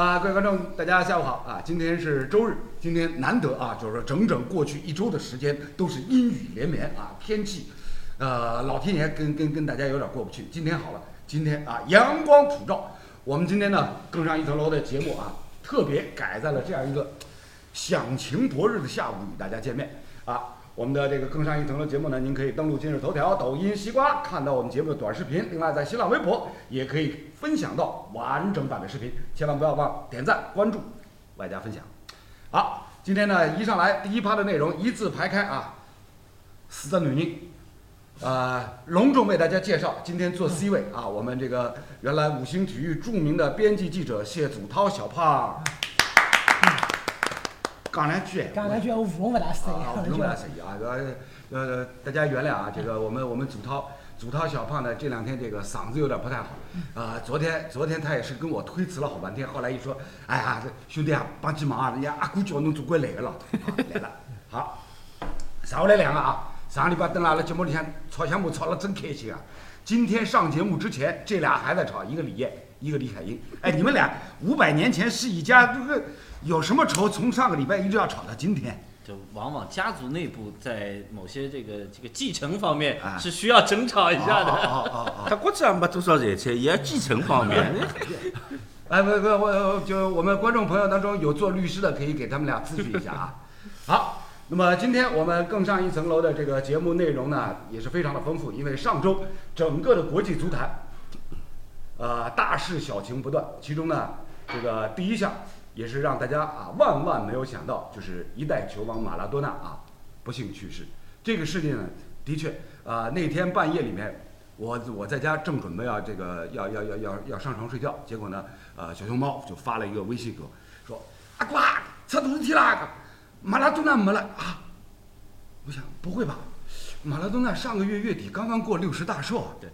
啊，各位观众，大家下午好啊！今天是周日，今天难得啊，就是说整整过去一周的时间都是阴雨连绵啊，天气，呃，老天爷跟跟跟大家有点过不去。今天好了，今天啊阳光普照。我们今天呢更上一层楼的节目啊，特别改在了这样一个响晴博日的下午与大家见面啊。我们的这个更上一层楼节目呢，您可以登录今日头条、抖音、西瓜看到我们节目的短视频。另外，在新浪微博也可以分享到完整版的视频。千万不要忘点赞、关注，外加分享。好，今天呢一上来第一趴的内容一字排开啊，四个女人，呃，隆重为大家介绍今天坐 C 位啊，我们这个原来五星体育著名的编辑记者谢祖涛小胖。讲两句，讲两句，我乌龙不大适啊，宜，乌龙不大适宜啊，呃呃，大家原谅啊，这个我们我们祖涛祖涛小胖呢，这两天这个嗓子有点不太好，啊，昨天昨天他也是跟我推辞了好半天，后来一说，哎呀，这兄弟啊，帮起忙啊，人家阿姑叫侬总归来个了，好来了，好，上午来两个啊，上个礼拜登来了节目里向吵相骂吵了真开心啊，今天上节目之前，这俩还在吵，一个李艳，一个李海英，哎，你们俩五百年前是一家，这个有什么仇？从上个礼拜一直要吵到今天。就往往家族内部在某些这个这个继承方面啊是需要争吵一下的。哦哦哦他估计也没多少财产，也要继承方面。哎，不不，我就我们观众朋友当中有做律师的，可以给他们俩咨询一下啊。好，那么今天我们更上一层楼的这个节目内容呢，也是非常的丰富，因为上周整个的国际足坛，呃，大事小情不断，其中呢，这个第一项也是让大家啊万万没有想到，就是一代球王马拉多纳啊不幸去世。这个事件呢，的确啊、那天半夜里面，我我在家正准备要这个要要要要要上床睡觉，结果呢，呃，小熊猫就发了一个微信给我，说阿瓜出大事体啦，马拉多纳没了啊！我想不会吧，马拉多纳上个月月底刚刚过六十大寿啊，对，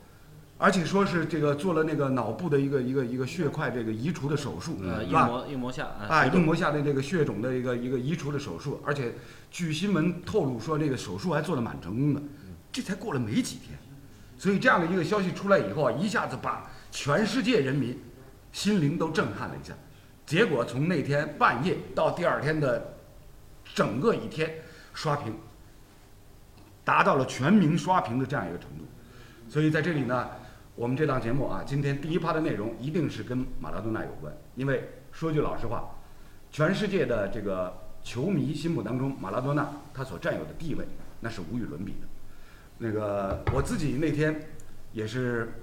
而且说是这个做了那个脑部的一个一个一个血块这个移除的手术，呃？硬膜硬膜下啊，硬膜下的这个血肿的一个一个移除的手术，而且据新闻透露说，这个手术还做得蛮成功的，这才过了没几天，所以这样的一个消息出来以后啊，一下子把全世界人民心灵都震撼了一下。结果从那天半夜到第二天的整个一天，刷屏达到了全民刷屏的这样一个程度。所以在这里呢，我们这档节目啊，今天第一趴的内容一定是跟马拉多纳有关，因为说句老实话，全世界的这个球迷心目当中，马拉多纳他所占有的地位那是无与伦比的。那个我自己那天也是，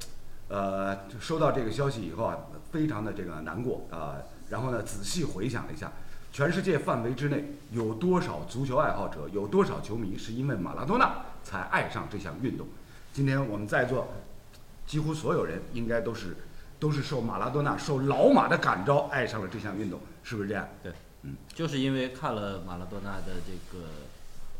呃，收到这个消息以后啊，非常的这个难过啊、然后呢，仔细回想了一下，全世界范围之内有多少足球爱好者，有多少球迷是因为马拉多纳才爱上这项运动？今天我们在座几乎所有人应该都是都是受马拉多纳、受老马的感召爱上了这项运动，是不是这样？对，嗯。就是因为看了马拉多纳的这个，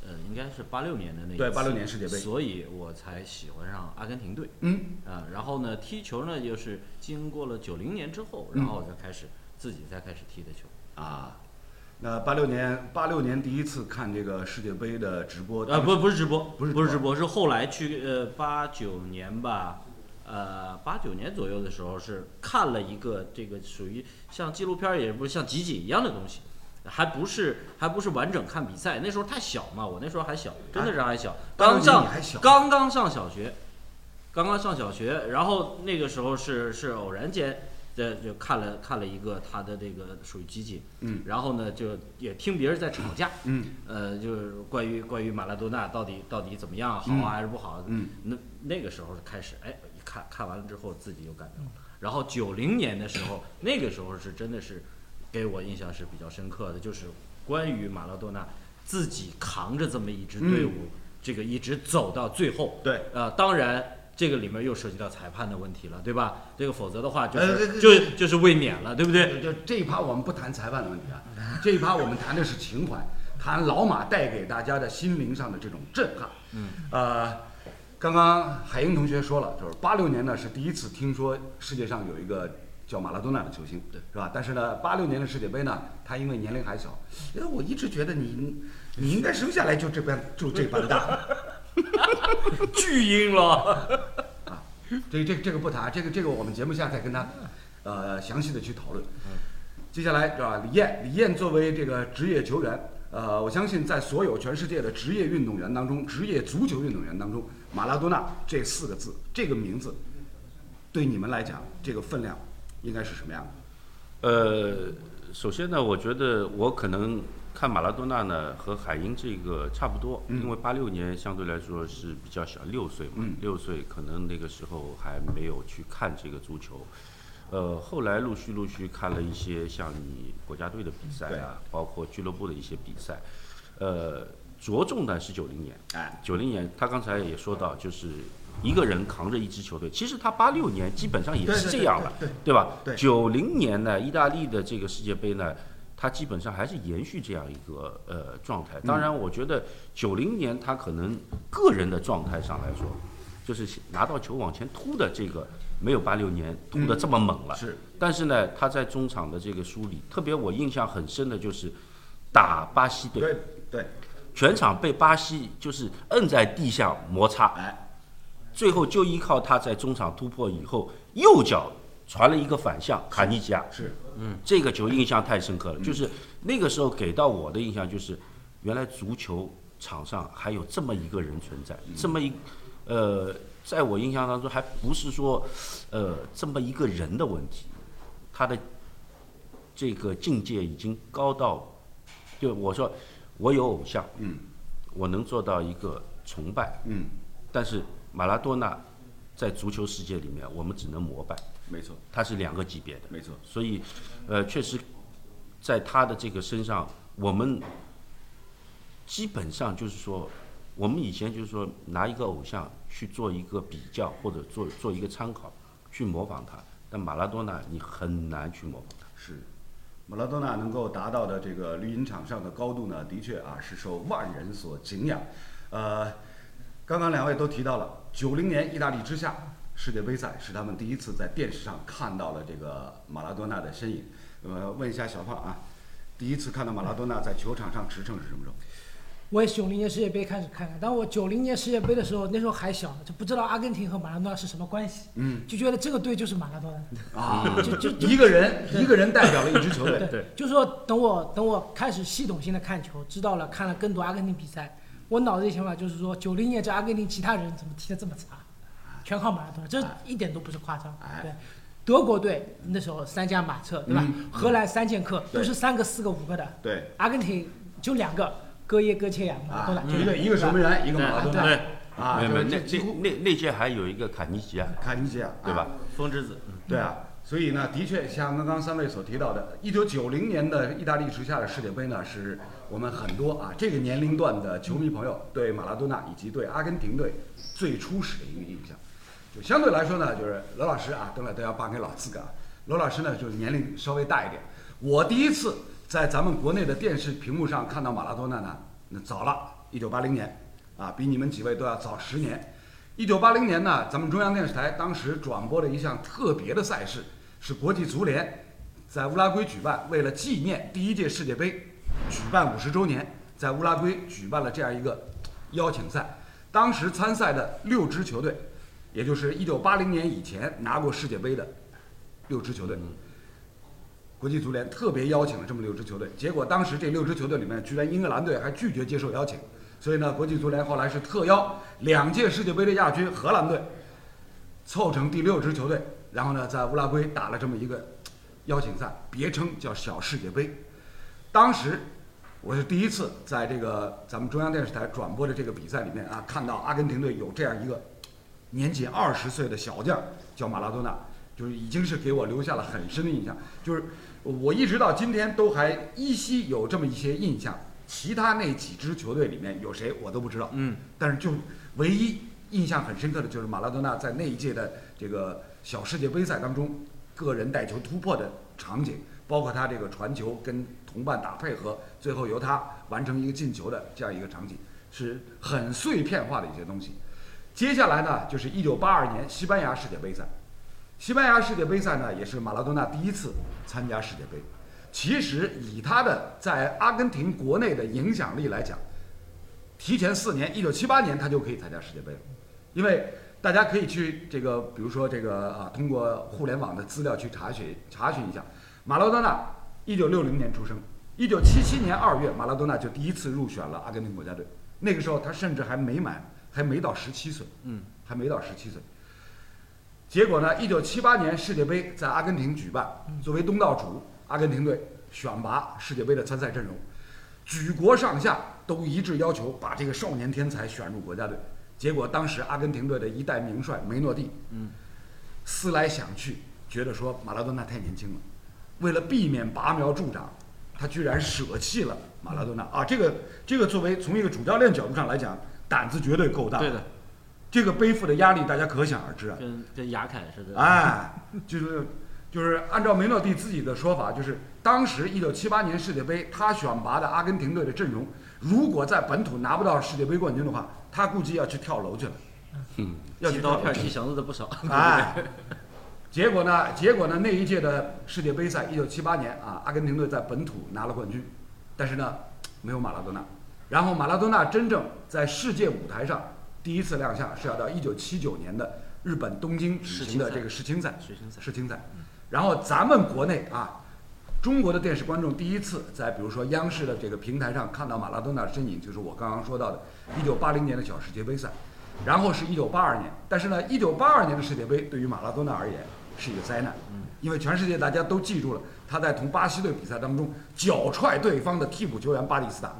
呃，应该是八六年的那一对，八六年世界杯，所以我才喜欢上阿根廷队。嗯，啊。然后呢，踢球呢，又是经过了九零年之后，嗯。然后我才开始自己才开始踢的球。啊，那八六年八六年第一次看这个世界杯的直播啊，不不是直播，不是不是直播，是后来去呃八九年吧，呃八九年左右的时候是看了一个这个属于像纪录片儿，也不是像集锦一样的东西，还不是还不是完整看比赛，那时候太小嘛，我那时候还小，真的是还小，刚上刚刚上小学，刚刚上小学，然后那个时候是是偶然间。这就看了看了一个他的这个属于集锦，嗯，然后呢就也听别人在吵架，嗯呃，就是关于关于马拉多纳到底到底怎么样，好还是不好？嗯，那那个时候开始，哎，一看看完了之后自己有感动了。然后九零年的时候，那个时候是真的是给我印象是比较深刻的，就是关于马拉多纳自己扛着这么一支队伍，这个一直走到最后。对，呃，当然。这个里面又涉及到裁判的问题了，对吧？这个否则的话就呃是就就是卫冕了，对不对？就这一趴我们不谈裁判的问题啊，这一趴我们谈的是情怀，谈老马带给大家的心灵上的这种震撼。嗯，呃，刚刚海英同学说了，就是八六年呢是第一次听说世界上有一个叫马拉多纳的球星，对，是吧？但是呢，八六年的世界杯呢，他因为年龄还小，因为我一直觉得你你应该生下来就这般就这般大。巨婴了。啊这这这个不谈，这个这个我们节目下再跟他，呃，详细的去讨论。接下来是吧？李艳，李艳作为这个职业球员，呃，我相信在所有全世界的职业运动员当中，职业足球运动员当中，马拉多纳这四个字，这个名字，对你们来讲，这个分量应该是什么样的？呃，首先呢，我觉得我可能看马拉多纳呢和海英这个差不多，因为八六年相对来说是比较小，六岁嘛，六岁可能那个时候还没有去看这个足球。呃，后来陆续陆续看了一些像你国家队的比赛啊，包括俱乐部的一些比赛，呃，着重的是九零年，哎，九零年他刚才也说到，就是一个人扛着一支球队，其实他八六年基本上也是这样了，对吧？九零年呢，意大利的这个世界杯呢，他基本上还是延续这样一个呃状态。当然，我觉得九零年他可能个人的状态上来说，就是拿到球往前突的这个没有八六年突的这么猛了。是，但是呢，他在中场的这个梳理，特别我印象很深的就是打巴西队，对对，全场被巴西就是摁在地下摩擦，哎，最后就依靠他在中场突破以后，右脚传了一个反向卡尼吉亚，是，嗯这个球印象太深刻了。就是那个时候给到我的印象就是，原来足球场上还有这么一个人存在，这么一，呃，在我印象当中还不是说，呃，这么一个人的问题，他的这个境界已经高到，就我说我有偶像，嗯，我能做到一个崇拜，嗯，但是马拉多纳在足球世界里面，我们只能膜拜，没错，他是两个级别的。没错，所以，呃，确实，在他的这个身上，我们基本上就是说，我们以前就是说拿一个偶像去做一个比较，或者做做一个参考，去模仿他。但马拉多纳你很难去模仿他。是，马拉多纳能够达到的这个绿茵场上的高度呢，的确啊是受万人所敬仰。呃，刚刚两位都提到了，九零年意大利之夏世界杯赛是他们第一次在电视上看到了这个马拉多纳的身影。呃，问一下小胖啊，第一次看到马拉多纳在球场上驰骋是什么时候？我也是九零年世界杯开始看。的，但我九零年世界杯的时候，那时候还小，就不知道阿根廷和马拉多纳是什么关系，嗯。就觉得这个队就是马拉多纳。啊，就就就一个人一个人代表了一支球队。对，就说等我等我开始系统性的看球，知道了看了更多阿根廷比赛，我脑子里想法就是说，九零年这阿根廷其他人怎么踢得这么差，全靠马拉多纳，这一点都不是夸张。哎。对，德国队那时候三驾马车对吧？嗯荷兰三剑客都是三个、四个、五个的，对。阿根廷就两个，戈耶、戈切亚、马拉多纳，啊，就一个一个守门员，一个马拉多纳对，啊，没有没有，就那是几乎那那那届还有一个卡尼吉亚，卡尼吉亚，对吧？风之子，嗯对啊，所以呢，的确像刚刚三位所提到的，一九九零年的意大利之下的世界杯呢，是我们很多啊这个年龄段的球迷朋友对马拉多纳以及对阿根廷队最初始的一个印象。就相对来说呢，就是罗老师啊，等会都要颁给老资格啊。罗老师呢，就是年龄稍微大一点。我第一次在咱们国内的电视屏幕上看到马拉多纳呢，那早了，一九八零年，啊，比你们几位都要早十年。一九八零年呢，咱们中央电视台当时转播了一项特别的赛事，是国际足联在乌拉圭举办，为了纪念第一届世界杯举办五十周年，在乌拉圭举办了这样一个邀请赛。当时参赛的六支球队，也就是一九八零年以前拿过世界杯的六支球队，国际足联特别邀请了这么六支球队，结果当时这六支球队里面，居然英格兰队还拒绝接受邀请，所以呢，国际足联后来是特邀两届世界杯的亚军荷兰队，凑成第六支球队，然后呢，在乌拉圭打了这么一个邀请赛，别称叫小世界杯。当时我是第一次在这个咱们中央电视台转播的这个比赛里面啊，看到阿根廷队有这样一个年仅二十岁的小将，叫马拉多纳，就是已经是给我留下了很深的印象。就是我一直到今天都还依稀有这么一些印象，其他那几支球队里面有谁我都不知道。嗯，但是就唯一印象很深刻的就是马拉多纳在那一届的这个小世界杯赛当中，个人带球突破的场景，包括他这个传球跟同伴打配合，最后由他完成一个进球的这样一个场景，是很碎片化的一些东西。接下来呢，就是一九八二年西班牙世界杯赛。西班牙世界杯赛呢，也是马拉多纳第一次参加世界杯。其实以他的在阿根廷国内的影响力来讲，提前四年，一九七八年他就可以参加世界杯了，因为大家可以去这个，比如说这个啊，通过互联网的资料去查询查询一下，马拉多纳一九六零年出生，一九七七年二月，马拉多纳就第一次入选了阿根廷国家队。那个时候他甚至还没满，还没到十七岁，嗯，还没到十七岁。结果呢，一九七八年世界杯在阿根廷举办，作为东道主，阿根廷队选拔世界杯的参赛阵容，举国上下都一致要求把这个少年天才选入国家队。结果当时阿根廷队的一代名帅梅诺蒂，嗯，思来想去，觉得说马拉多纳太年轻了，为了避免拔苗助长，他居然舍弃了马拉多纳啊！这个这个作为从一个主教练角度上来讲，胆子绝对够大。对的，这个背负的压力大家可想而知啊。跟跟雅凯似的。哎，就是就是按照梅诺蒂自己的说法，就是当时一九七八年世界杯他选拔的阿根廷队的阵容，如果在本土拿不到世界杯冠军的话，他估计要去跳楼去了。嗯，要去刀跳楼去片踢绳子的不少。哎，结果呢？结果呢？那一届的世界杯赛，一九七八年啊，阿根廷队在本土拿了冠军，但是呢，没有马拉多纳。然后马拉多纳真正在世界舞台上第一次亮相，是要到一九七九年的日本东京举行的这个世青赛。世青赛世青赛。然后咱们国内啊，中国的电视观众第一次在比如说央视的这个平台上看到马拉多纳的身影，就是我刚刚说到的一九八零年的小世界杯赛，然后是一九八二年。但是呢，一九八二年的世界杯对于马拉多纳而言是一个灾难，因为全世界大家都记住了他在同巴西队比赛当中脚踹对方的替补球员巴蒂斯塔，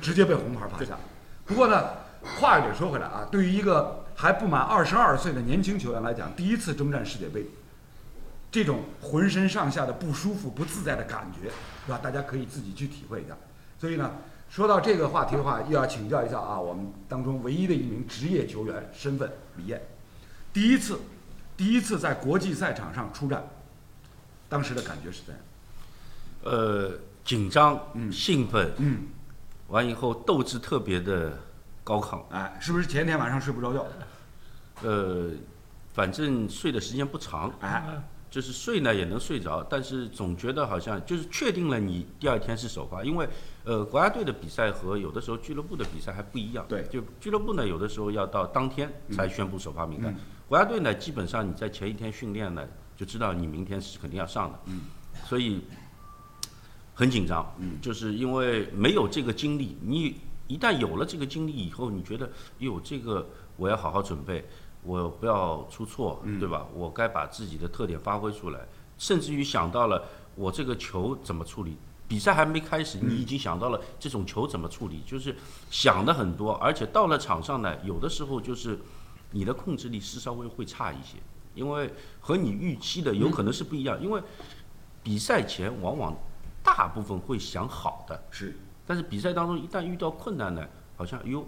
直接被红牌罚下。不过呢，话又得说回来啊，对于一个还不满二十二岁的年轻球员来讲，第一次征战世界杯，这种浑身上下的不舒服、不自在的感觉，是吧？大家可以自己去体会一下。所以呢，说到这个话题的话，又要请教一下啊，我们当中唯一的一名职业球员身份李艳，第一次，第一次在国际赛场上出战，当时的感觉是怎样？呃，紧张、嗯兴奋，嗯，完以后斗志特别的高亢。哎，是不是前一天晚上睡不着觉？呃，反正睡的时间不长，哎，就是睡呢也能睡着，但是总觉得好像就是确定了你第二天是首发，因为呃国家队的比赛和有的时候俱乐部的比赛还不一样。对就俱乐部呢有的时候要到当天才宣布首发名单，国家队呢基本上你在前一天训练呢就知道你明天是肯定要上的。嗯，所以很紧张。嗯，就是因为没有这个经历，你一旦有了这个经历以后，你觉得哟这个我要好好准备。我不要出错，嗯对吧？我该把自己的特点发挥出来，甚至于想到了我这个球怎么处理。比赛还没开始，你已经想到了这种球怎么处理，就是想的很多，而且到了场上呢，有的时候就是你的控制力是稍微会差一些，因为和你预期的有可能是不一样。因为比赛前往往大部分会想好的，是，但是比赛当中一旦遇到困难呢，好像哟，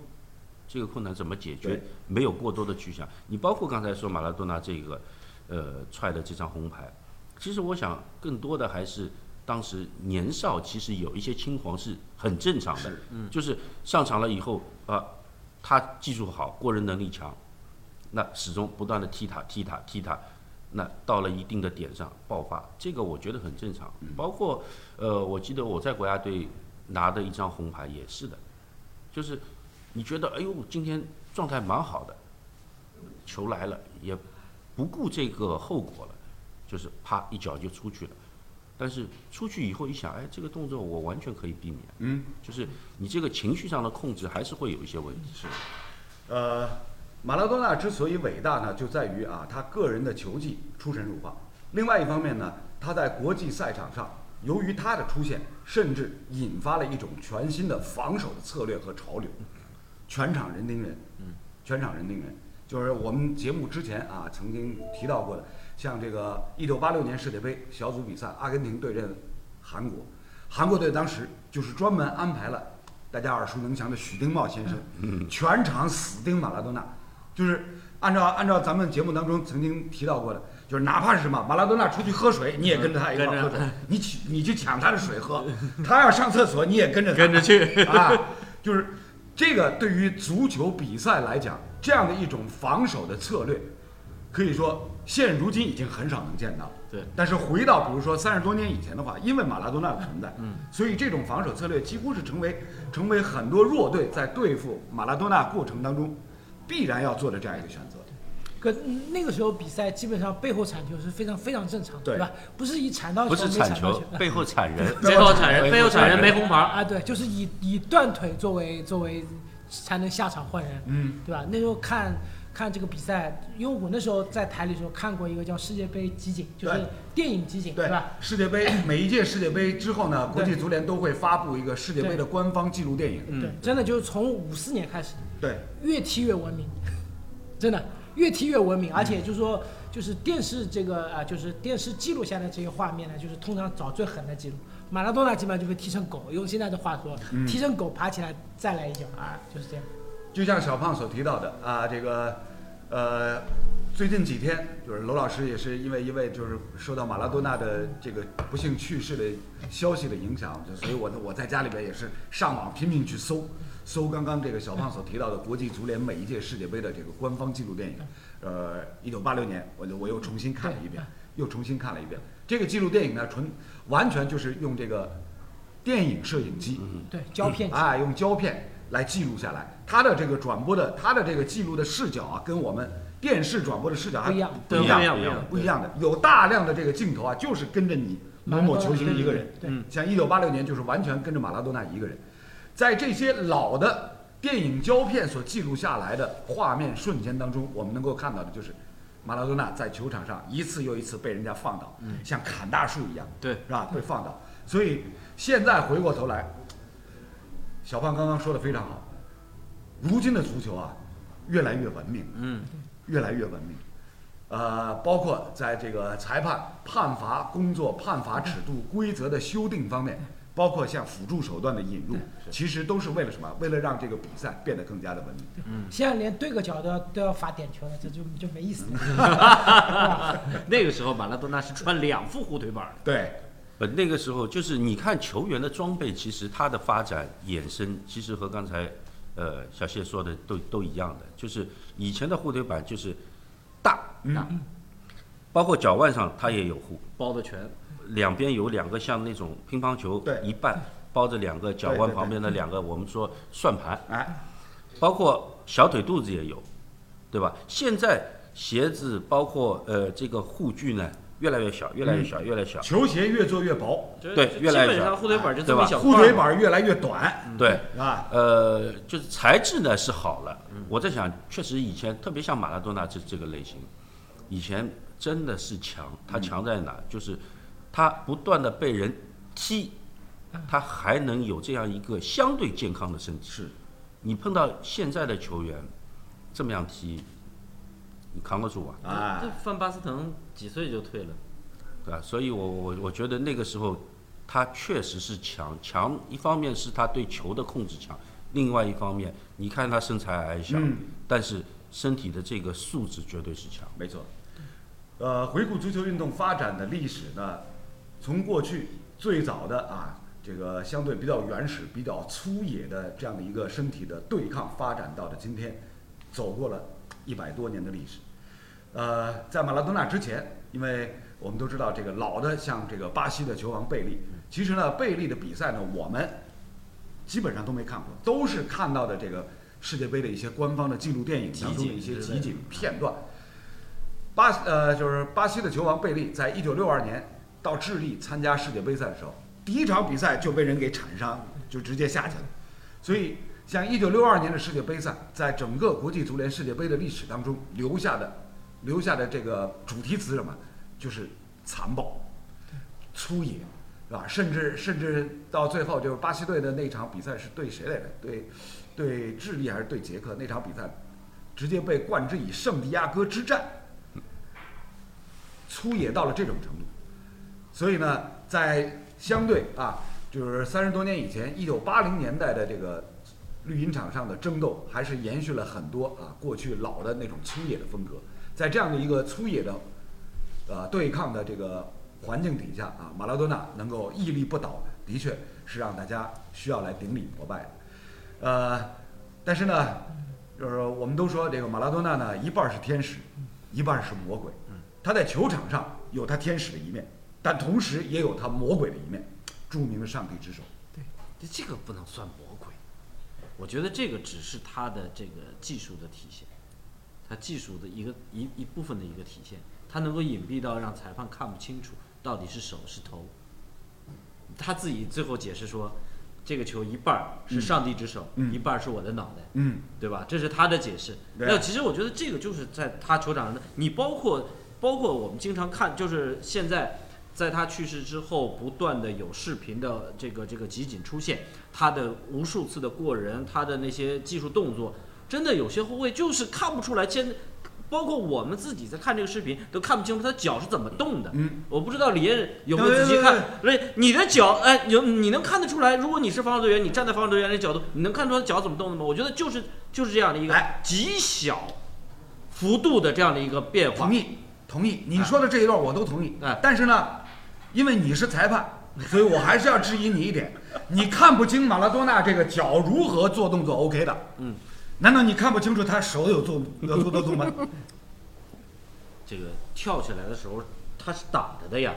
这个困难怎么解决？没有过多的去想。你包括刚才说马拉多纳这个，呃，踹的这张红牌，其实我想更多的还是当时年少，其实有一些轻狂是很正常的，嗯就是上场了以后啊，他技术好，过人能力强，那始终不断的踢他踢他踢他。那到了一定的点上爆发，这个我觉得很正常。包括呃，我记得我在国家队拿的一张红牌也是的，就是你觉得哎呦今天状态蛮好的，球来了也不顾这个后果了，就是啪一脚就出去了。但是出去以后一想，哎，这个动作我完全可以避免，嗯，就是你这个情绪上的控制还是会有一些问题。是，呃，马拉多纳之所以伟大呢，就在于啊，他个人的球技出神入化。另外一方面呢，他在国际赛场上，由于他的出现，甚至引发了一种全新的防守的策略和潮流，全场人盯人，嗯，全场人盯人，就是我们节目之前啊曾经提到过的，像这个一九八六年世界杯小组比赛，阿根廷对阵韩国，韩国队当时就是专门安排了大家耳熟能详的许丁茂先生，全场死盯马拉多纳，就是按照按照咱们节目当中曾经提到过的，就是哪怕是什么马拉多纳出去喝水，你也跟着他一块儿喝水，你去你去抢他的水喝，他要上厕所你也跟着跟着去啊，就是这个对于足球比赛来讲，这样的一种防守的策略，可以说现如今已经很少能见到。对，但是回到比如说三十多年以前的话，因为马拉多纳的存在，嗯，所以这种防守策略几乎是成为成为很多弱队在对付马拉多纳过程当中必然要做的这样一个选择。可嗯那个时候比赛基本上背后铲球是非常非常正常的，对对吧？不是以铲到不是铲球背后铲人，背后铲人，背后铲人没红牌儿。啊，对，就是以以断腿作为作为才能下场换人，嗯，对吧？那时候看看这个比赛，因为我那时候在台里的时候看过一个叫世界杯集锦，就是对电影集锦，对吧？？世界杯 每一届世界杯之后呢，国际足联都会发布一个世界杯的官方纪录电影。嗯对，真的就是从五四年开始，对，越踢越文明，真的越踢越文明，而且就是说，就是电视这个啊、就是电视记录下来这些画面呢，就是通常找最狠的记录。马拉多纳基本上就被踢成狗，用现在的话说，踢成狗爬起来再来一脚，啊，就是这样。就像小胖所提到的啊，这个呃，最近几天就是罗老师也是因为一位就是受到马拉多纳的这个不幸去世的消息的影响，就所以我我在家里边也是上网拼命去搜搜刚刚这个小胖所提到的国际足联每一届世界杯的这个官方纪录电影。呃，一九八六年，我就我又重新看了一遍，又重新看了一遍。这个纪录电影呢，纯完全就是用这个电影摄影机，对，胶片啊，用胶片来记录下来。它的这个转播的，它的这个记录的视角啊，跟我们电视转播的视角还不一样不一样，不一样不一样的。有大量的这个镜头啊，就是跟着你某某球星一个人。像一九八六年就是完全跟着马拉多纳一个人，在这些老的电影胶片所记录下来的画面瞬间当中，我们能够看到的就是马拉多纳在球场上一次又一次被人家放倒，像砍大树一样，对是吧？被放倒。所以现在回过头来，小胖刚刚说的非常好，如今的足球啊，越来越文明，嗯，越来越文明。呃，包括在这个裁判判罚工作、判罚尺度、规则的修订方面，包括像辅助手段的引入，其实都是为了什么？为了让这个比赛变得更加的文明。嗯。现在连对个角都要都要罚点球了，这就就没意思了，那个时候马拉多纳是穿两副护腿板的。对，呃，那个时候就是你看球员的装备，其实它的发展衍生，其实和刚才呃小谢说的都都一样的，就是以前的护腿板就是大，嗯，包括脚腕上它也有护，包的全，两边有两个像那种乒乓球对一半包着两个脚腕旁边的两个我们说算盘，哎，包括小腿肚子也有，对吧？现在鞋子包括呃这个护具呢越来越小，越来越小，越来越小。球鞋越做越薄，对越来越小基本上护腿板就这么小护腿板越来越短，对，是吧？呃，就是材质呢是好了。我在想，确实以前特别像马拉多纳这这个类型，以前真的是强。他强在哪？就是他不断的被人踢，他还能有这样一个相对健康的身体。是，你碰到现在的球员这么样踢，你扛得住啊？啊这，范巴斯滕几岁就退了，对吧？所以我我我觉得那个时候他确实是强，强一方面是他对球的控制强，另外一方面你看他身材矮小，嗯但是身体的这个素质绝对是强。没错。呃，回顾足球运动发展的历史呢，从过去最早的啊，这个相对比较原始、比较粗野的这样的一个身体的对抗，发展到了今天，走过了一百多年的历史。呃，在马拉多纳之前，因为我们都知道这个老的像这个巴西的球王贝利，其实呢，贝利的比赛呢，我们基本上都没看过，都是看到的这个世界杯的一些官方的纪录电影当中的一些集锦片段。巴呃，就是巴西的球王贝利，在一九六二年到智利参加世界杯赛的时候，第一场比赛就被人给铲伤，就直接下去了。所以，像一九六二年的世界杯赛，在整个国际足联世界杯的历史当中留下的留下的这个主题词什么？就是残暴、粗野，是吧？甚至甚至到最后，就是巴西队的那场比赛是对谁来着？对对智利还是对捷克？那场比赛直接被冠之以圣地亚哥之战。粗野到了这种程度。所以呢，在相对啊，就是三十多年以前，一九八零年代的这个绿茵场上的争斗，还是延续了很多啊过去老的那种粗野的风格。在这样的一个粗野的呃对抗的这个环境底下啊，马拉多纳能够屹立不倒，的确是让大家需要来顶礼膜拜的。呃，但是呢，就是我们都说这个马拉多纳呢，一半是天使，一半是魔鬼。他在球场上有他天使的一面，但同时也有他魔鬼的一面。著名的上帝之手，对这个不能算魔鬼，我觉得这个只是他的这个技术的体现，他技术的一个一一部分的一个体现，他能够隐蔽到让裁判看不清楚到底是手是头。他自己最后解释说，这个球一半是上帝之手，嗯一半是我的脑袋。嗯，对吧？这是他的解释。对那其实我觉得这个就是在他球场上的，你包括包括我们经常看，就是现在在他去世之后，不断的有视频的这个这个集锦出现，他的无数次的过人，他的那些技术动作，真的有些后卫就是看不出来。现包括我们自己在看这个视频，都看不清楚他脚是怎么动的。嗯，我不知道李艳有没有仔细看。对，你的脚，哎，有你能看得出来？如果你是防守队员，你站在防守队员的角度，你能看出他脚怎么动的吗？我觉得就是就是这样的一个哎极小幅度的这样的一个变化同。意，同意。你说的这一段我都同意。哎但是呢，因为你是裁判，所以我还是要质疑你一点：你看不清马拉多纳这个脚如何做动作 OK 的。嗯。难道你看不清楚他手有做有做动作吗？这个跳起来的时候，他是挡着的呀，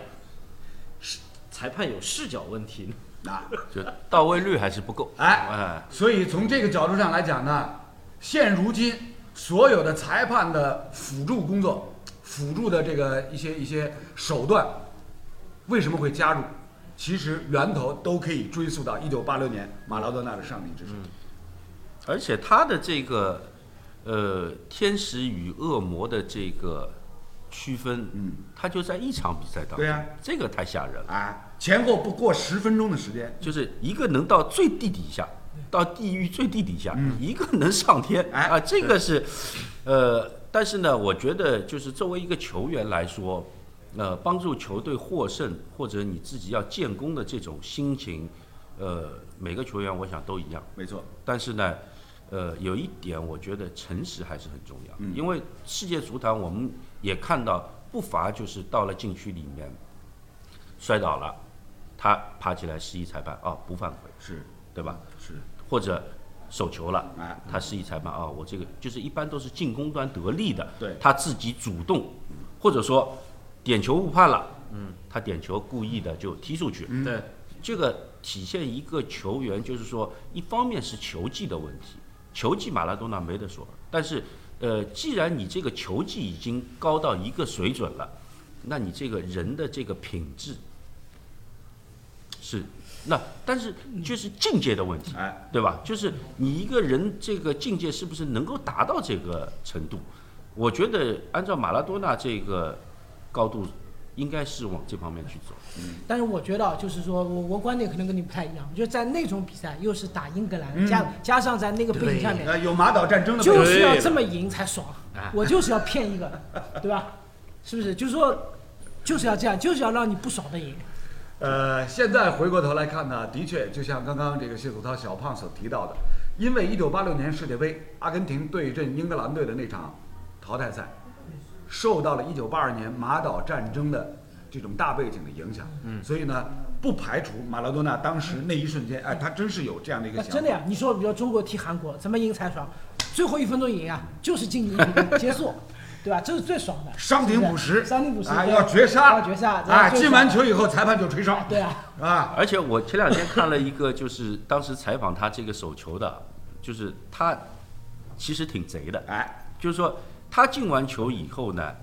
是裁判有视角问题呢。啊，就到位率还是不够。哎哎，所以从这个角度上来讲呢，现如今所有的裁判的辅助工作、辅助的这个一些一些手段，为什么会加入？其实源头都可以追溯到一九八六年马拉多纳的上帝之手。而且他的这个呃天使与恶魔的这个区分，嗯，他就在一场比赛当中，对呀这个太吓人了。啊，前后不过十分钟的时间，就是一个能到最地底下，到地狱最地底下，嗯。一个能上天，哎啊，这个是，呃，但是呢，我觉得就是作为一个球员来说，呃，帮助球队获胜或者你自己要建功的这种心情，呃，每个球员我想都一样。没错，但是呢，呃，有一点我觉得诚实还是很重要，嗯因为世界足坛我们也看到不乏就是到了禁区里面摔倒了，他爬起来示意裁判哦不犯规，是对吧？是，或者手球了，哎，他示意裁判啊、我这个就是一般都是进攻端得力的，对他自己主动，或者说点球误判了，嗯，他点球故意的就踢出去，嗯。对，这个体现一个球员，就是说，一方面是球技的问题，球技马拉多纳没得说，但是，呃，既然你这个球技已经高到一个水准了，那你这个人的这个品质是，那但是就是境界的问题，哎，对吧？就是你一个人这个境界是不是能够达到这个程度？我觉得按照马拉多纳这个高度，应该是往这方面去走。嗯但是我觉得啊，就是说我我观点可能跟你不太一样，就在那种比赛，又是打英格兰，嗯加加上在那个背景下面，呃，有马岛战争的就是要这么赢才爽哎，我就是要骗一个，对吧？是不是？就是说，就是要这样，就是要让你不爽的赢。呃，现在回过头来看呢，的确就像刚刚这个谢祖涛小胖所提到的，因为1986年世界杯阿根廷对阵英格兰队的那场淘汰赛，受到了1982年马岛战争的这种大背景的影响，嗯，所以呢，不排除马拉多纳当时那一瞬间，哎，他真是有这样的一个想法，真的呀，你说，比如中国踢韩国，怎么赢才爽？最后一分钟赢啊，就是进一比 结束，对吧？这是最爽的。伤停补时，伤停补时啊，要绝杀，要绝杀啊，进完球以后裁判就吹哨，对啊，啊，而且我前两天看了一个，就是当时采访他这个手球的，就是他其实挺贼的，哎，就是说他进完球以后呢，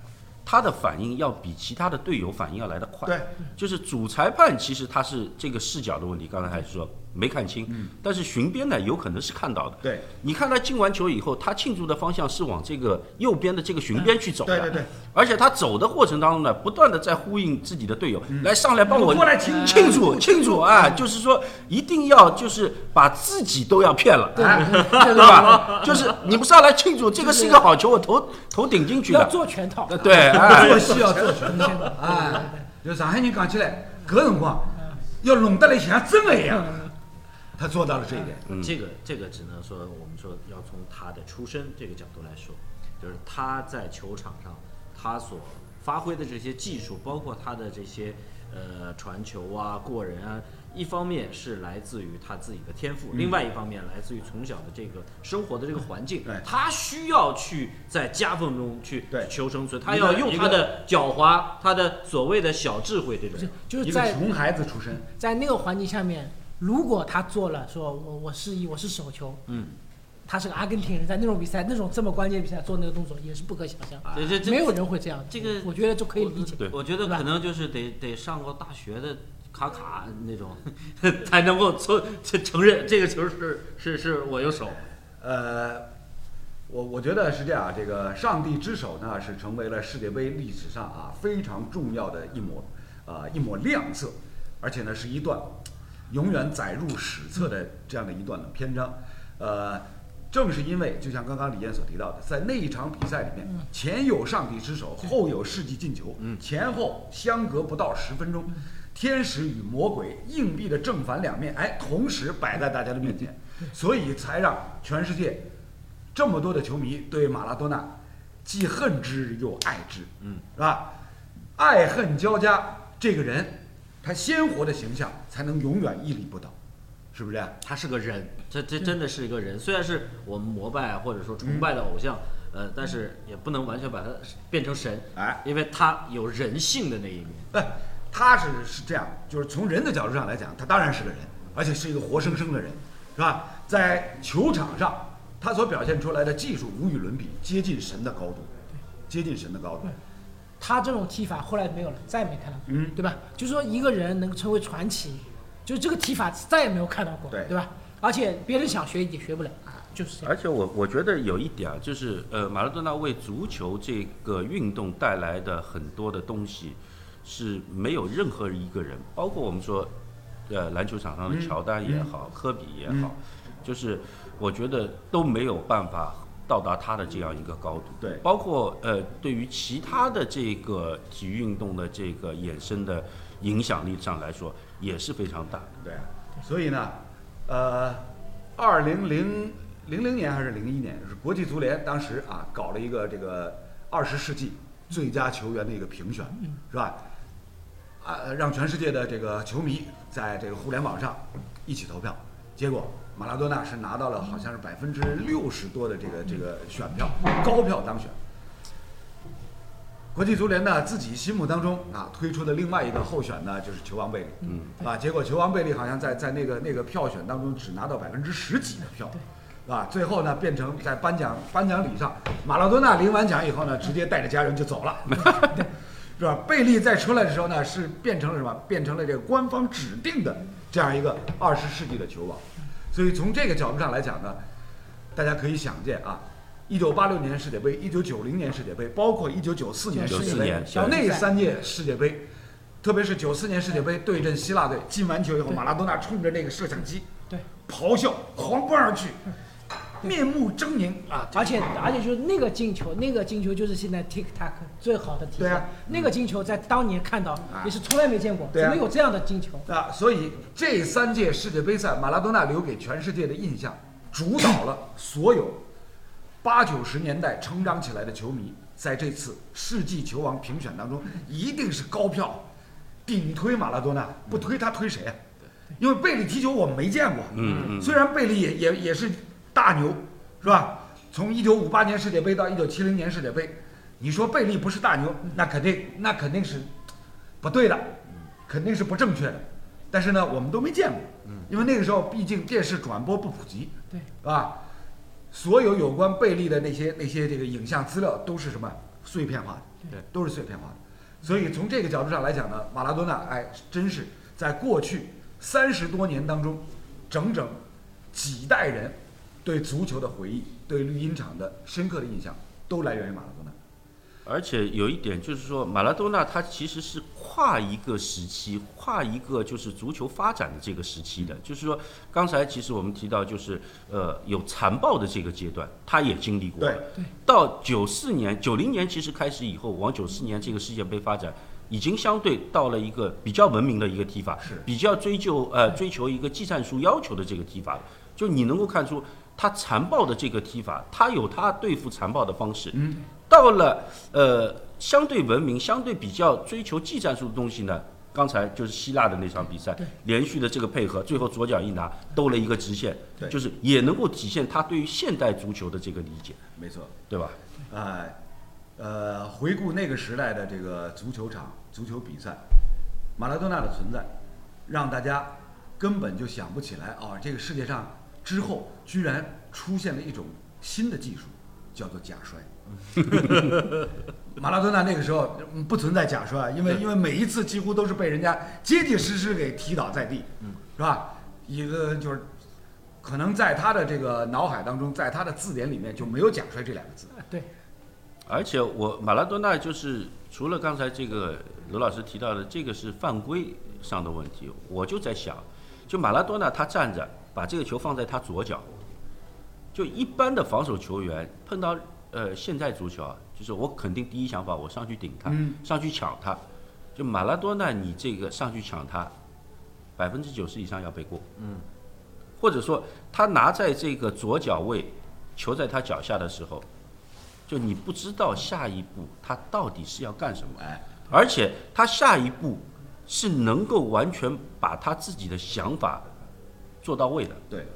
他的反应要比其他的队友反应要来得快。对，就是主裁判其实他是这个视角的问题，刚才还是说没看清，但是巡边呢有可能是看到的。对，你看他进完球以后，他庆祝的方向是往这个右边的这个巡边去走的。对对对，而且他走的过程当中呢，不断的在呼应自己的队友，来上来帮我嗯过来庆庆祝庆祝啊！就是说一定要就是把自己都要骗了，哎 对吧？就是你不上来庆祝，这个是一个好球，我头头顶进去要。做全套。呃对，哎做戏要做全套，哎，就上海人讲起来，搿辰光要弄得来像真的一样，他做到了这一点。嗯这个这个只能说我们说要从他的出身这个角度来说，就是他在球场上他所发挥的这些技术，包括他的这些呃传球啊、过人啊，一方面是来自于他自己的天赋，另外一方面来自于从小的这个生活的这个环境对，他需要去在夹缝中去对求生存，他要用他的狡猾，他的所谓的小智慧这种。就是在一个穷孩子出身，在那个环境下面，如果他做了说我我示意我是手球，嗯，他是个阿根廷人，在那种比赛，那种这么关键比赛做那个动作也是不可想象，啊这这没有人会这样。这个我觉得就可以理解。对我觉得吧可能就是得得上过大学的卡卡那种，才能够承承认这个球是是是我有手。呃，我我觉得是这样，这个上帝之手呢是成为了世界杯历史上啊非常重要的一抹啊、一抹亮色，而且呢是一段永远载入史册的这样的一段的篇章。呃，正是因为就像刚刚李艳所提到的，在那一场比赛里面，前有上帝之手，后有世纪进球，前后相隔不到十分钟。天使与魔鬼硬币的正反两面，哎，同时摆在大家的面前，所以才让全世界这么多的球迷对马拉多纳既恨之又爱之，嗯，是吧？爱恨交加，这个人他鲜活的形象才能永远屹立不倒，是不是？他是个人，这这真的是一个人。虽然是我们膜拜或者说崇拜的偶像，呃，但是也不能完全把他变成神，哎，因为他有人性的那一面。哎，他是是这样，就是从人的角度上来讲，他当然是个人，而且是一个活生生的人，是吧？在球场上，他所表现出来的技术无与伦比，接近神的高度，接近神的高度。他这种踢法后来没有了，再也没看到过，嗯对吧？就是说一个人能成为传奇，就是这个踢法再也没有看到过，对吧？而且别人想学也学不了，就是这样。而且我我觉得有一点啊，就是呃，马拉多纳为足球这个运动带来的很多的东西，是没有任何一个人，包括我们说，呃，篮球场上的嗯乔丹也好，科比也好，就是我觉得都没有办法到达他的这样一个高度。对包括呃，对于其他的这个体育运动的这个衍生的影响力上来说，也是非常大的。对啊，所以呢，呃，二零零零零年还是零一年，是国际足联当时啊搞了一个这个二十世纪最佳球员的一个评选，是吧？啊，让全世界的这个球迷在这个互联网上一起投票，结果马拉多纳是拿到了好像是百分之六十多的这个这个选票，高票当选。国际足联呢自己心目当中啊推出的另外一个候选呢就是球王贝利，嗯，啊，结果球王贝利好像在在那个那个票选当中只拿到百分之十几的票，啊，最后呢变成在颁奖颁奖礼上，马拉多纳领完奖以后呢，直接带着家人就走了，是吧？贝利在出来的时候呢，是变成了什么？变成了这个官方指定的这样一个二十世纪的球王，所以从这个角度上来讲呢，大家可以想见啊。一九八六年世界杯、一九九零年世界杯，包括一九九四年世界杯到，那三届世界杯，特别是九四年世界杯对阵希腊队，进完球以后，马拉多纳冲着那个摄像机对，咆哮，狂奔而去，面目狰狞啊！而且而且就是那个进球，那个进球就是现在 TikTok 最好的体现。对啊那个进球在当年看到啊也是从来没见过，怎么有这样的进球？啊，所以这三届世界杯赛，马拉多纳留给全世界的印象，主导了所有八九十年代成长起来的球迷，在这次世纪球王评选当中，一定是高票顶推马拉多纳，不推他推谁啊？因为贝利踢球我们没见过，嗯嗯虽然贝利也也也是大牛，是吧？从一九五八年世界杯到一九七零年世界杯，你说贝利不是大牛，那肯定那肯定是不对的，肯定是不正确的。但是呢，我们都没见过，因为那个时候毕竟电视转播不普及，对，吧，所有有关贝利的那些那些这个影像资料都是什么碎片化的，对，都是碎片化的。所以从这个角度上来讲呢，马拉多纳哎，真是在过去三十多年当中，整整几代人对足球的回忆、对绿茵场的深刻的印象，都来源于马拉多纳。而且有一点就是说，马拉多纳他其实是跨一个时期，跨一个就是足球发展的这个时期的。就是说，刚才其实我们提到，就是呃有残暴的这个阶段，他也经历过了。对到九四年、九零年其实开始以后，往九四年这个世界杯发展，已经相对到了一个比较文明的一个踢法，是比较追究呃追求一个技战术要求的这个踢法了。就你能够看出他残暴的这个踢法，他有他对付残暴的方式。嗯，到了呃相对文明、相对比较追求技战术的东西呢，刚才就是希腊的那场比赛，连续的这个配合，最后左脚一拿兜了一个直线对，就是也能够体现他对于现代足球的这个理解，没错。对吧？哎，呃，回顾那个时代的这个足球场、足球比赛，马拉多纳的存在，让大家根本就想不起来啊，这个世界上之后居然出现了一种新的技术，叫做假摔。马拉多纳那个时候嗯不存在假摔，因为因为每一次几乎都是被人家结结实实给踢倒在地，是吧？一个就是可能在他的这个脑海当中，在他的字典里面就没有假摔这两个字。啊对，而且我马拉多纳就是除了刚才这个罗老师提到的这个是犯规上的问题，我就在想，就马拉多纳他站着把这个球放在他左脚，就一般的防守球员碰到呃现在足球啊，就是我肯定第一想法我上去顶他，嗯上去抢他，就马拉多纳你这个上去抢他，百分之九十以上要背过，嗯，或者说他拿在这个左脚位，球在他脚下的时候。就你不知道下一步他到底是要干什么，哎，而且他下一步是能够完全把他自己的想法做到位的，对，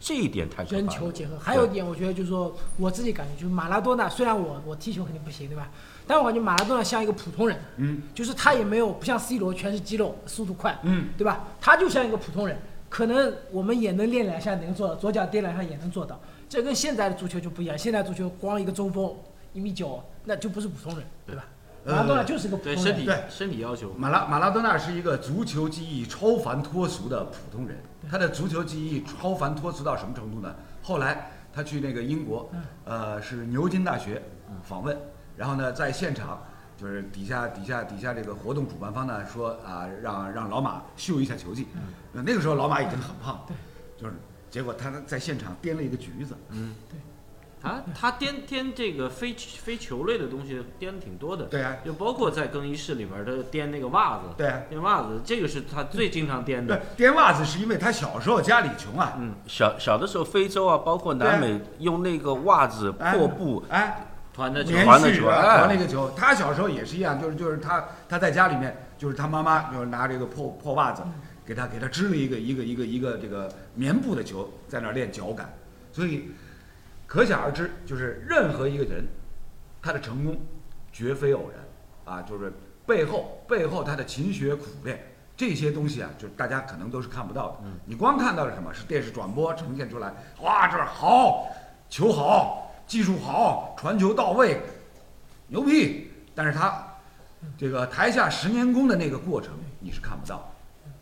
这一点太可怕了。人球结合。还有一点，我觉得就是说，我自己感觉就是马拉多纳，虽然我我踢球肯定不行，对吧？但我感觉马拉多纳像一个普通人，嗯，就是他也没有不像 C 罗全是肌肉，速度快，嗯，对吧？他就像一个普通人，可能我们也能练两下能做到，左脚颠两下也能做到。这跟现在的足球就不一样，现在足球光一个中锋一米九，那就不是普通人，对吧？呃马拉多纳就是个普通人，对身体对身体要求，马拉马拉多纳是一个足球技艺超凡脱俗的普通人，他的足球技艺超凡脱俗到什么程度呢？后来他去那个英国，呃，是牛津大学访问，然后呢，在现场就是底下底下底下这个活动主办方呢说啊，让让老马秀一下球技，呃那个时候老马已经很胖，就是结果他在现场颠了一个橘子，他他颠颠这个非非球类的东西颠的挺多的，对啊，就包括在更衣室里面，他颠那个袜子，对啊，颠袜子，这个是他最经常颠的对。，颠袜子是因为他小时候家里穷啊，嗯小小的时候，非洲啊，包括南美，用那个袜子哎破布，哎，团的球连团的球哎团那个球，他小时候也是一样，就是就是他他在家里面，就是他妈妈就是拿这个破破袜子，给他给他织了一个一个一个一个这个棉布的球，在那儿练脚感，所以可想而知，就是任何一个人，他的成功绝非偶然啊，就是背后背后他的勤学苦练。这些东西啊，就是大家可能都是看不到的。你光看到了什么？是电视转播呈现出来，哇，这儿好，球好，技术好，传球到位，牛逼！但是他这个台下十年功的那个过程，你是看不到的。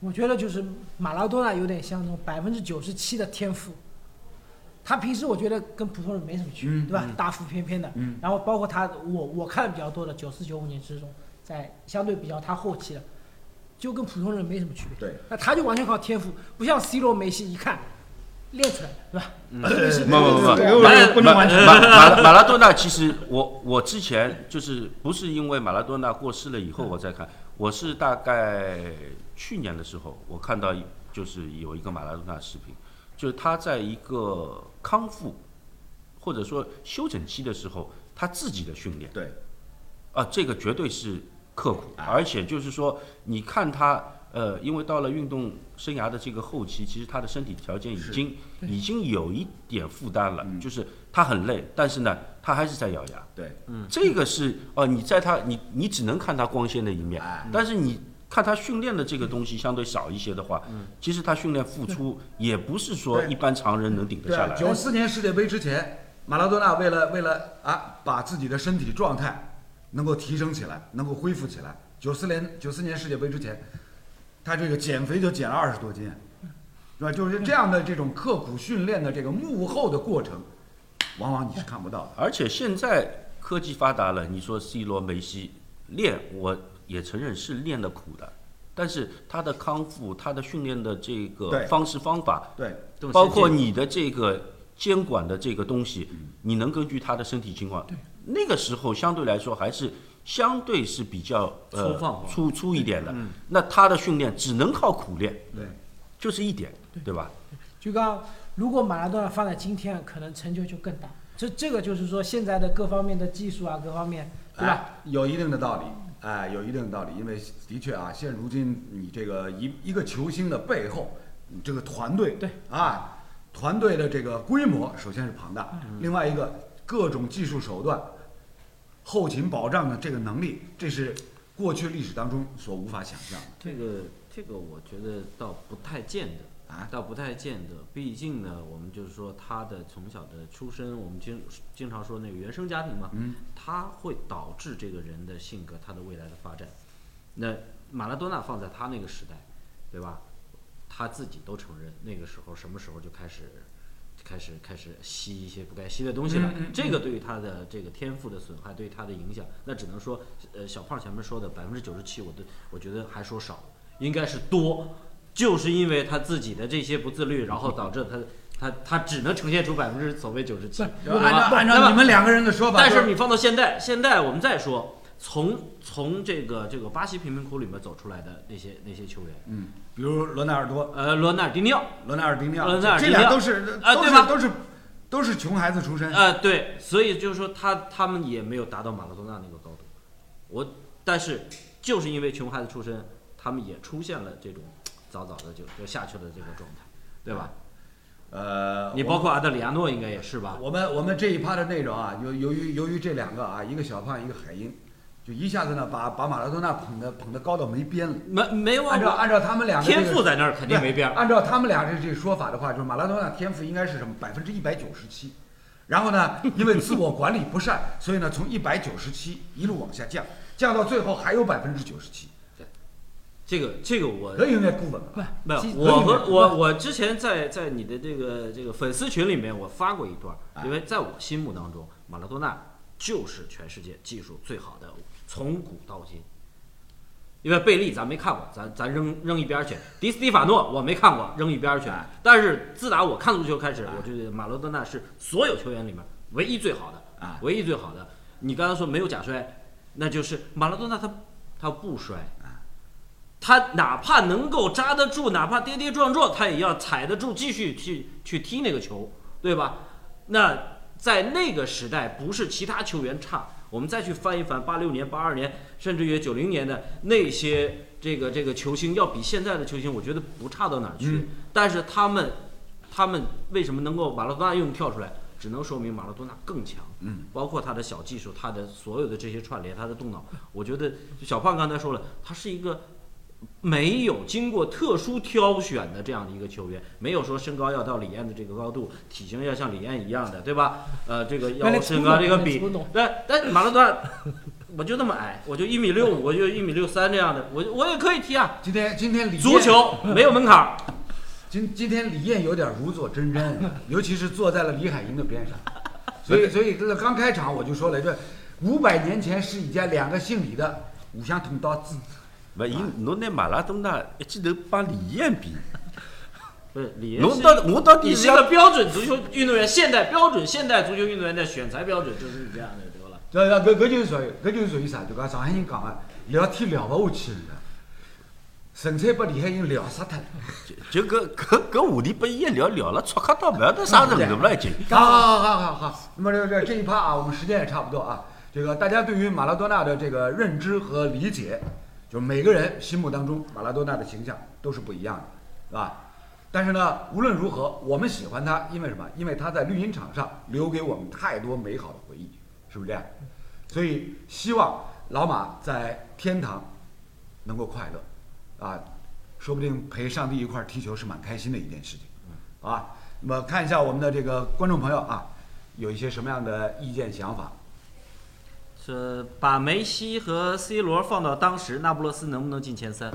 我觉得就是马拉多纳有点像那种百分之九十七的天赋，他平时我觉得跟普通人没什么区别，嗯对吧？大腹便便的，嗯然后包括他，我我看的比较多的九四九五年之中，在相对比较他后期的，就跟普通人没什么区别。对，那他就完全靠天赋，不像 C 罗、梅西一看练出来的，对吧？嗯特别是不不不这个个不能完全马马马拉多纳其实我我之前就是不是因为马拉多纳过世了以后我再看，我是大概去年的时候我看到就是有一个马拉多纳视频，就是他在一个康复或者说休整期的时候，他自己的训练。对，啊，这个绝对是刻苦，哎。而且就是说，你看他，呃，因为到了运动生涯的这个后期，其实他的身体条件已经已经有一点负担了，嗯。就是他很累，但是呢，他还是在咬牙。对，这个是哦、你在他你你只能看他光鲜的一面，哎。但是你看他训练的这个东西相对少一些的话，其实他训练付出也不是说一般常人能顶得下来。九四年世界杯之前，马拉多纳为了为了啊，把自己的身体状态能够提升起来，能够恢复起来，九四年九四年世界杯之前，他这个减肥就减了二十多斤，是吧？就是这样的这种刻苦训练的这个幕后的过程，往往你是看不到的。而且现在科技发达了，你说 C 罗、梅西练，我也承认是练的苦的，但是他的康复、他的训练的这个方式方法，对，更包括你的这个监管的这个东西，你能根据他的身体情况，那个时候相对来说还是相对是比较呃粗放粗粗一点的。那他的训练只能靠苦练，对，就是一点，对吧？就刚如果马拉多纳放在今天，可能成就就更大。这这个就是说现在的各方面的技术啊，各方面，对吧？哎，有一定的道理，哎，有一定的道理，因为的确啊，现如今你这个一一个球星的背后，你这个团队，对。啊，团队的这个规模首先是庞大，另外一个各种技术手段、后勤保障的这个能力，这是过去历史当中所无法想象的。这个这个我觉得倒不太见得，啊倒不太见得，毕竟呢，我们就是说他的从小的出身，我们经经常说那个原生家庭嘛，嗯，他会导致这个人的性格，他的未来的发展。那马拉多纳放在他那个时代，对吧？他自己都承认，那个时候什么时候就开始，开始开始吸一些不该吸的东西了。这个对于他的这个天赋的损害，对于他的影响，那只能说，呃，小胖前面说的百分之九十七，我都我觉得还说少，应该是多，就是因为他自己的这些不自律，然后导致他他他只能呈现出百分之所谓九十七，就按照按照那你们两个人的说法，但是你放到现在，现在我们再说，从从这个这个巴西贫民窟里面走出来的那些那些球员，嗯，比如罗纳尔多、呃，罗纳尔迪尼奥，罗纳尔迪尼奥，罗纳尔尼奥。俩都是都啊对吧？是都是都是穷孩子出身。呃，对，所以就是说他他们也没有达到马拉多纳那个高度，我但是就是因为穷孩子出身，他们也出现了这种早早的就就下去了这个状态，对吧？呃，你包括阿德里亚诺应该也是吧？我们我们这一趴的内容啊，由由于由于这两个啊，一个小胖，一个海鹰，就一下子呢把把马拉多纳捧得捧得高到没边了。没没按照按照他们两个这个天赋在那儿肯定没边儿。按照他们俩这这说法的话，就是马拉多纳天赋应该是什么百分之一百九十七，然后呢，因为自我管理不善，所以呢从一百九十七一路往下降，降到最后还有百分之九十七，这个这个我这应该顾问吧？没有，我和我我之前在在你的这个这个粉丝群里面我发过一段因为在我心目当中，马拉多纳就是全世界技术最好的，从古到今。因为贝利咱没看过，咱咱扔扔一边去。迪斯蒂法诺我没看过，扔一边去哎。但是自打我看足球开始哎，我觉得马拉多纳是所有球员里面唯一最好的哎，唯一最好的。你刚才说没有假摔，那就是马拉多纳他他不摔，他哪怕能够扎得住，哪怕跌跌撞撞，他也要踩得住，继续去去踢那个球，对吧？那在那个时代，不是其他球员差，我们再去翻一翻八六年、八二年，甚至于九零年的那些这个这个球星，要比现在的球星，我觉得不差到哪儿去。嗯但是他们他们为什么能够马拉多纳又能跳出来？只能说明马拉多纳更强，嗯，包括他的小技术，他的所有的这些串联，他的动脑，我觉得小胖刚才说了，他是一个没有经过特殊挑选的这样的一个球员，没有说身高要到李艳的这个高度，体型要像李艳一样的，对吧？呃，这个 要身高这个比但但马拉多纳，我就那么矮，我就一米六五，我就一米六三这样的，我我也可以踢啊。今天今天李艳足球 没有门槛儿，今今天李艳有点如坐针毡，尤其是坐在了李海英的边上，所以所以这个刚开场我就说了，这五百年前是一家两个姓李的互相捅刀子，勿，伊侬拿马拉多纳一记头帮李艳比，不是李艳是侬到我到底你是一个标准足球运动员，现代标准现代足球运动员的选材标准就是你这样的，对吧？这搿搿就是属于搿就是属于啥？就讲上海人讲的，聊天聊勿下去了，纯粹把李海英聊死脱了。就搿搿搿话题拨伊一聊聊了，戳克到勿晓得啥程度了已经。好好好好好，那么这这这一趴啊，我们时间也差不多啊。这个大家对于马拉多纳的这个认知和理解，就是每个人心目当中马拉多纳的形象都是不一样的，是吧？但是呢，无论如何，我们喜欢他，因为什么？因为他在绿茵场上留给我们太多美好的回忆，是不是这样？所以希望老马在天堂能够快乐，啊，说不定陪上帝一块儿踢球是蛮开心的一件事情，啊。那么看一下我们的这个观众朋友啊，有一些什么样的意见想法？是把梅西和 C 罗放到当时，那不勒斯能不能进前三？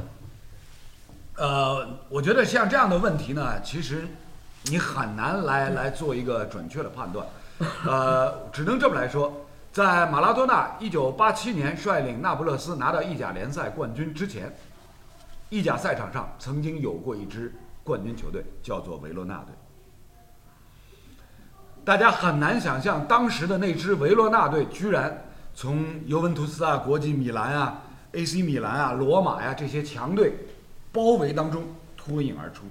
呃，我觉得像这样的问题呢，其实你很难来来做一个准确的判断。呃，只能这么来说，在马拉多纳1987年率领那不勒斯拿到意甲联赛冠军之前，意甲赛场上曾经有过一支冠军球队，叫做维罗纳队。大家很难想象，当时的那支维罗纳队居然从尤文图斯啊、国际米兰啊、AC 米兰啊、罗马呀、这些强队包围当中脱颖而出，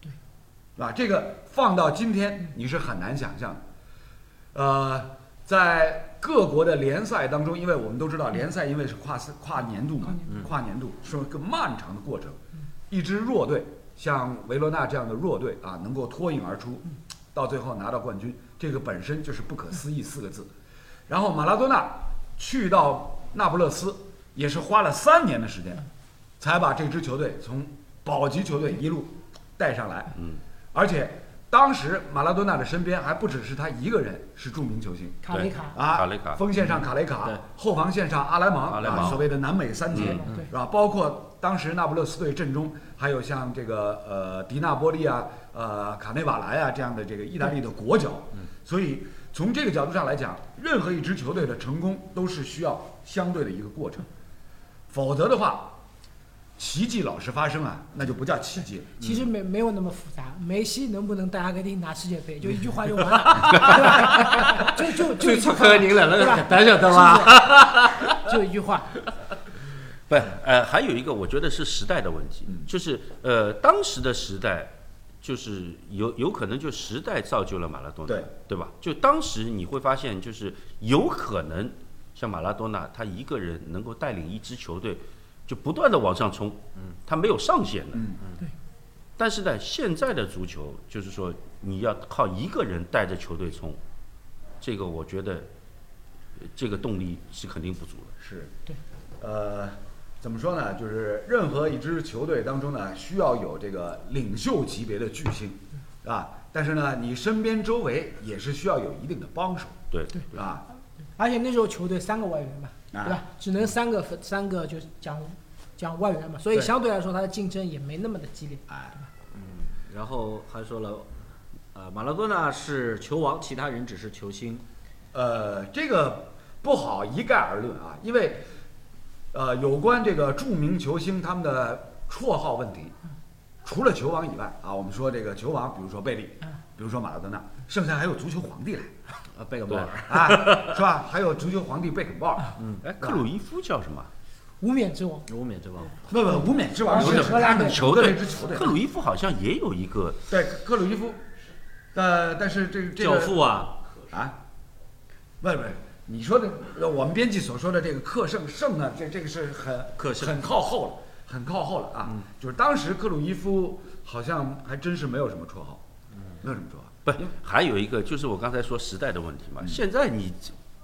对，是吧？这个放到今天你是很难想象的。呃，在各国的联赛当中，因为我们都知道联赛因为是跨跨年度嘛，跨年度是个漫长的过程。一支弱队像维罗纳这样的弱队啊，能够脱颖而出，到最后拿到冠军，这个本身就是不可思议四个字。然后马拉多纳去到那不勒斯，也是花了三年的时间，才把这支球队从保级球队一路带上来，嗯，而且当时马拉多纳的身边还不只是他一个人是著名球星。卡雷卡，啊，卡雷卡。锋线上卡雷卡，后防线上阿莱芒，啊，阿莱芒。所谓的南美三杰，是吧？包括当时那不勒斯队阵中还有像这个呃迪纳波利啊、呃卡内瓦莱啊这样的这个意大利的国脚，所以从这个角度上来讲，任何一支球队的成功都是需要相对的一个过程，否则的话。奇迹老是发生啊，那就不叫奇迹了。其实没没有那么复杂，梅西能不能带阿根廷拿世界杯，就一句话就完了，对吧？就就就一句话，克宁了，胆小的吧？就一句话，不，呃，还有一个我觉得是时代的问题，就是呃，当时的时代，就是有有可能就时代造就了马拉多纳，对对吧？就当时你会发现，就是有可能像马拉多纳他一个人能够带领一支球队，就不断的往上冲，嗯，他没有上限的，嗯对。但是呢，现在的足球就是说你要靠一个人带着球队冲，这个我觉得呃这个动力是肯定不足的。是，对，呃，怎么说呢？就是任何一支球队当中呢，需要有这个领袖级别的巨星，啊，但是呢，你身边周围也是需要有一定的帮手，对对啊，而且那时候球队三个外援嘛，啊对吧？只能三个分三个就是讲讲外援嘛，所以相对来说他的竞争也没那么的激烈。哎，然后还说了，呃，马拉多纳是球王，其他人只是球星。呃，这个不好一概而论啊，因为呃，有关这个著名球星他们的绰号问题，除了球王以外啊，我们说这个球王，比如说贝利，比如说马拉多纳，剩下还有足球皇帝来啊，贝克鲍尔，啊，是吧？还有足球皇帝贝肯鲍尔，哎，克鲁伊夫叫什么？无冕之王，无冕之王。不不，无冕之王是是荷兰球的球队克，鲁伊夫好像也有一个，对克鲁伊夫，呃，但是这这教个父啊，啊，不不，你说的呃我们编辑所说的这个克胜胜呢，这这个是很很靠后了，很靠后了啊。就是当时克鲁伊夫好像还真是没有什么绰号，没有什么绰号。不，还有一个就是我刚才说时代的问题嘛。现在你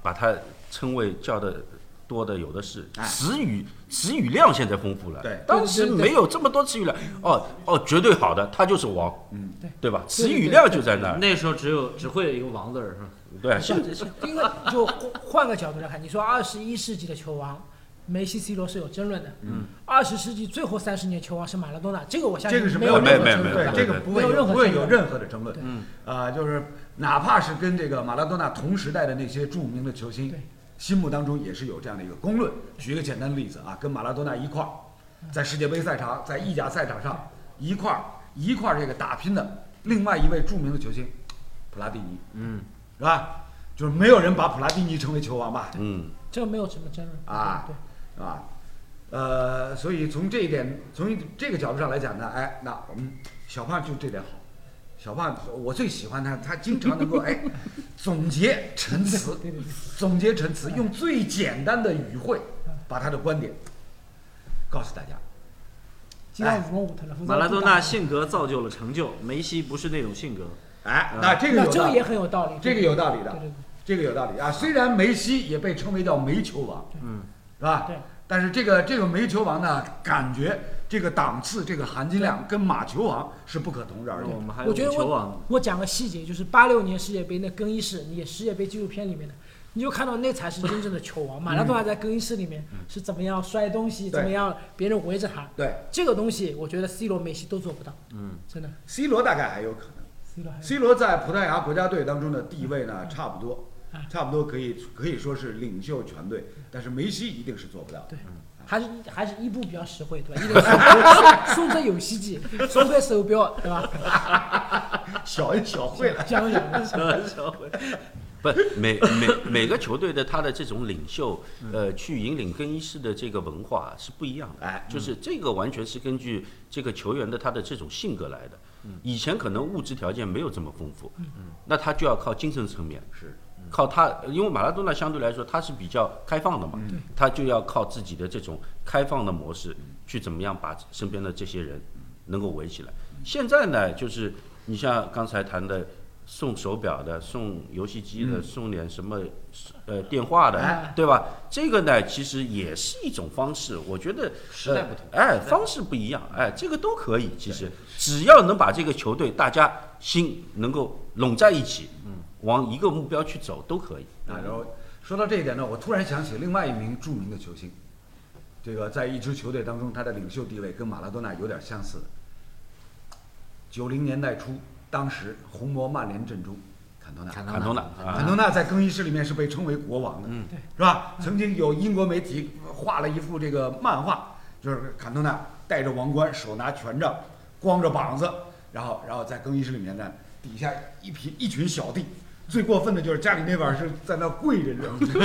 把它称为叫的多的有的是，哎词语词语量现在丰富了。对当时没有这么多词语量。哦哦，绝对好的，他就是王。嗯，对对吧？词语量就在那儿。那时候只有只会有一个王字儿，是吧？对，现在是因为就换换个角度来看，你说二十一世纪的球王，梅西、C 罗是有争论的。嗯。二十世纪最后三十年球王是马拉多纳，这个我相信这个是没有任何没有没有争论的这个不会有任何不会争论有任何的争论。嗯，啊，就是哪怕是跟这个马拉多纳同时代的那些著名的球星对，心目当中也是有这样的一个公论。举一个简单的例子啊，跟马拉多纳一块儿在世界杯赛场，在意甲赛场上一块儿一块儿这个打拼的另外一位著名的球星普拉蒂尼，嗯，是吧？就是没有人把普拉蒂尼称为球王吧？嗯，这个没有什么争论啊对，是吧？呃，所以从这一点，从这个角度上来讲呢，哎，那我们小胖就这点好。小胖，我最喜欢他，他经常能够 哎总结陈词，总结陈词，用最简单的语汇把他的观点告诉大家。基本上五龙五特了。马拉多纳性格造就了成就，梅西不是那种性格。哎，嗯那这个有道理这个也很有道理，这个有道理的对对对，这个有道理啊。虽然梅西也被称为叫煤球王，嗯，是吧？对。但是这个这个煤球王呢，感觉这个档次、这个含金量跟马球王是不可同日而语我。们还有我觉得我，我讲个细节，就是八六年世界杯那更衣室，你世界杯纪录片里面的，你就看到那才是真正的球王。马拉多纳在更衣室里面是怎么样摔东西，对。怎么样别人围着他，对。这个东西我觉得 C 罗、梅西都做不到，嗯，真的。，C 罗大概还有可能。C 罗 C 罗在葡萄牙国家队当中的地位呢，差不多啊，差不多可以可以说是领袖全队，但是梅西一定是做不到。对还是还是伊布比较实惠，对吧？一个送送只游戏机，送块 手表，对吧？小一小会了。讲讲的。小惠，不，每每每个球队的他的这种领袖，呃，去引领更衣室的这个文化是不一样的。哎就是这个完全是根据这个球员的他的这种性格来的。以前可能物质条件没有这么丰富，那他就要靠精神层面，是靠他，因为马拉多纳相对来说他是比较开放的嘛，他就要靠自己的这种开放的模式去怎么样把身边的这些人能够围起来。现在呢，就是你像刚才谈的，送手表的、送游戏机的、嗯送点什么呃电话的，哎对吧？这个呢，其实也是一种方式。我觉得时代不同呃哎，方式不一样，哎，这个都可以。其实只要能把这个球队大家心能够拢在一起，嗯，往一个目标去走，都可以。啊，然后说到这一点呢，我突然想起另外一名著名的球星，这个在一支球队当中，他的领袖地位跟马拉多纳有点相似。九零年代初，当时红魔曼联阵中，坎托纳，坎坎托纳啊坎托纳在更衣室里面是被称为国王的，嗯对是吧？曾经有英国媒体画了一幅这个漫画，就是坎托纳戴着王冠，手拿权杖，光着膀子，然后然后在更衣室里面呢，底下一批一群小弟。最过分的就是家里那边是在那跪着，你知道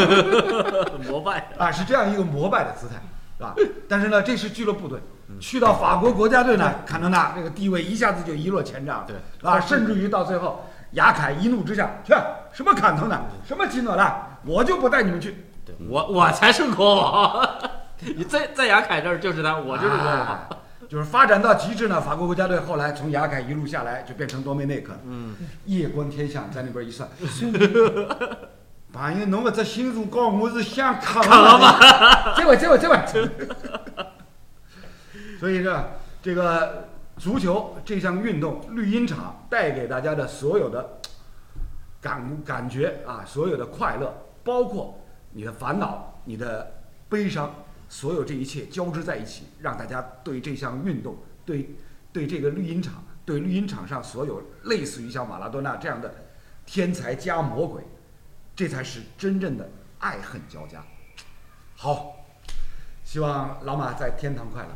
吗？膜拜。啊，是这样一个膜拜的姿态，是吧？但是呢，这是俱乐部队，去到法国国家队呢，坎特纳这个地位一下子就一落千丈，对，啊，甚至于到最后，雅凯一怒之下，去什么坎特纳，什么基诺拉，我就不带你们去，对我我才是国王，你在在雅凯这儿就是他，我就是国王。啊就是发展到极致呢，法国国家队后来从雅凯一路下来就变成多梅内克，嗯，夜观天象，在那边一算，朋友，侬搿只星座讲我是想看了吗？这位，这位，这位。所以呢，这个足球这项运动，绿茵场带给大家的所有的感感觉啊，所有的快乐，包括你的烦恼、你的悲伤，所有这一切交织在一起，让大家对这项运动，对对这个绿茵场，对绿茵场上所有类似于像马拉多纳这样的天才加魔鬼，这才是真正的爱恨交加。好，希望老马在天堂快乐。